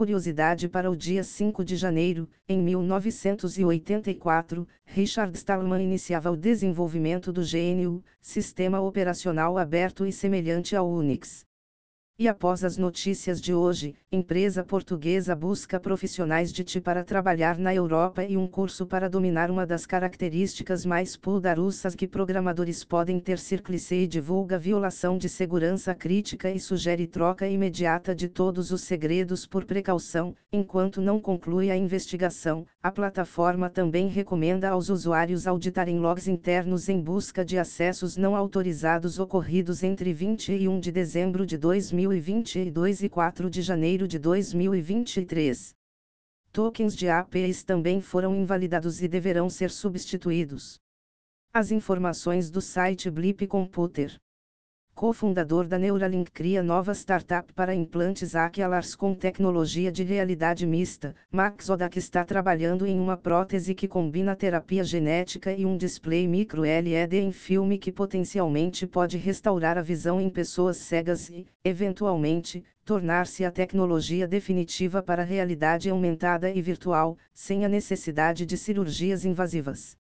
Curiosidade para o dia 5 de janeiro, em 1984, Richard Stallman iniciava o desenvolvimento do GNU, Sistema Operacional Aberto e semelhante ao Unix. E após as notícias de hoje, empresa portuguesa busca profissionais de TI para trabalhar na Europa e um curso para dominar uma das características mais poderosas que programadores podem ter. Circlice divulga violação de segurança crítica e sugere troca imediata de todos os segredos por precaução, enquanto não conclui a investigação. A plataforma também recomenda aos usuários auditarem logs internos em busca de acessos não autorizados ocorridos entre 21 de dezembro de 2000 2022 e 4 de janeiro de 2023. Tokens de APIs também foram invalidados e deverão ser substituídos. As informações do site Blip Computer cofundador da Neuralink cria nova startup para implantes Aqualars com tecnologia de realidade mista. Max Odak está trabalhando em uma prótese que combina terapia genética e um display micro LED em filme que potencialmente pode restaurar a visão em pessoas cegas e, eventualmente, tornar-se a tecnologia definitiva para a realidade aumentada e virtual, sem a necessidade de cirurgias invasivas.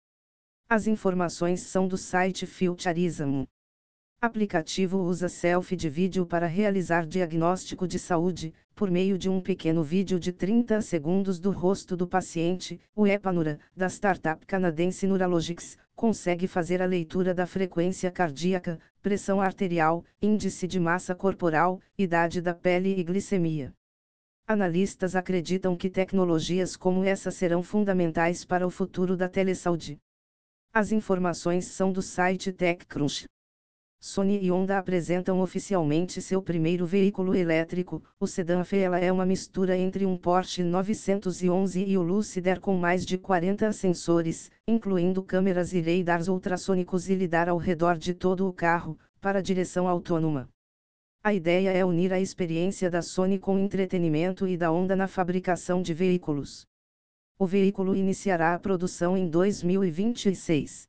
As informações são do site Futurism. Aplicativo usa selfie de vídeo para realizar diagnóstico de saúde, por meio de um pequeno vídeo de 30 segundos do rosto do paciente. O Epanura, da startup canadense Neuralogics, consegue fazer a leitura da frequência cardíaca, pressão arterial, índice de massa corporal, idade da pele e glicemia. Analistas acreditam que tecnologias como essa serão fundamentais para o futuro da telesaúde. As informações são do site TechCrunch. Sony e Honda apresentam oficialmente seu primeiro veículo elétrico, o sedã Fela é uma mistura entre um Porsche 911 e o Lucider com mais de 40 sensores, incluindo câmeras e radars ultrassônicos e lidar ao redor de todo o carro, para direção autônoma. A ideia é unir a experiência da Sony com entretenimento e da Honda na fabricação de veículos. O veículo iniciará a produção em 2026.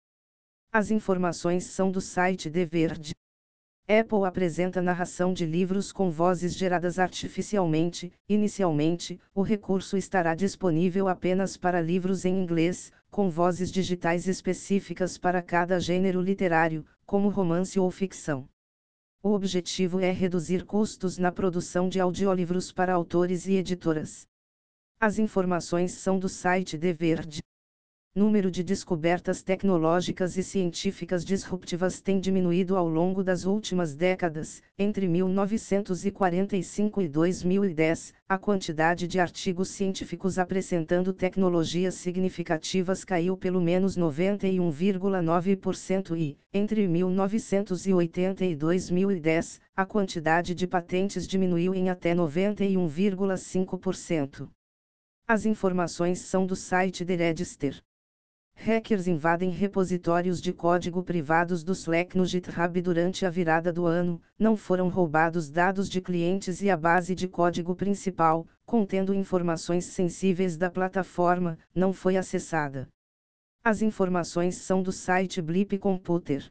As informações são do site The Verde. Apple apresenta narração de livros com vozes geradas artificialmente. Inicialmente, o recurso estará disponível apenas para livros em inglês, com vozes digitais específicas para cada gênero literário, como romance ou ficção. O objetivo é reduzir custos na produção de audiolivros para autores e editoras. As informações são do site The Verde número de descobertas tecnológicas e científicas disruptivas tem diminuído ao longo das últimas décadas. Entre 1945 e 2010, a quantidade de artigos científicos apresentando tecnologias significativas caiu pelo menos 91,9% e, entre 1980 e 2010, a quantidade de patentes diminuiu em até 91,5%. As informações são do site The Register. Hackers invadem repositórios de código privados do Slack no GitHub durante a virada do ano, não foram roubados dados de clientes e a base de código principal, contendo informações sensíveis da plataforma, não foi acessada. As informações são do site Blip Computer.